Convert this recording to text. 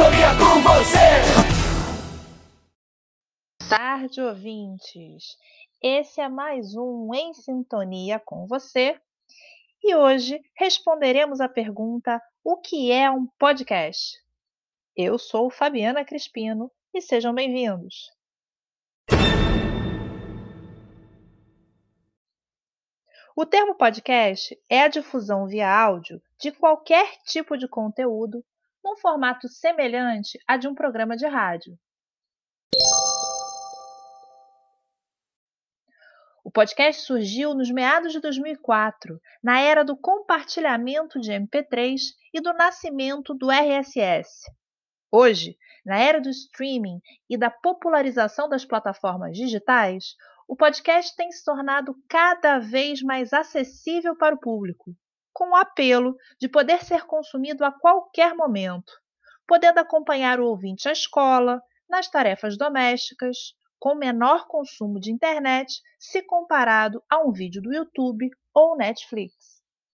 sintonia com você. tarde, ouvintes! Esse é mais um Em Sintonia com você e hoje responderemos a pergunta: o que é um podcast? Eu sou Fabiana Crispino e sejam bem-vindos. O termo podcast é a difusão via áudio de qualquer tipo de conteúdo num formato semelhante a de um programa de rádio. O podcast surgiu nos meados de 2004, na era do compartilhamento de MP3 e do nascimento do RSS. Hoje, na era do streaming e da popularização das plataformas digitais, o podcast tem se tornado cada vez mais acessível para o público, com o apelo de poder ser consumido a qualquer momento, podendo acompanhar o ouvinte à escola, nas tarefas domésticas, com menor consumo de internet se comparado a um vídeo do YouTube ou Netflix.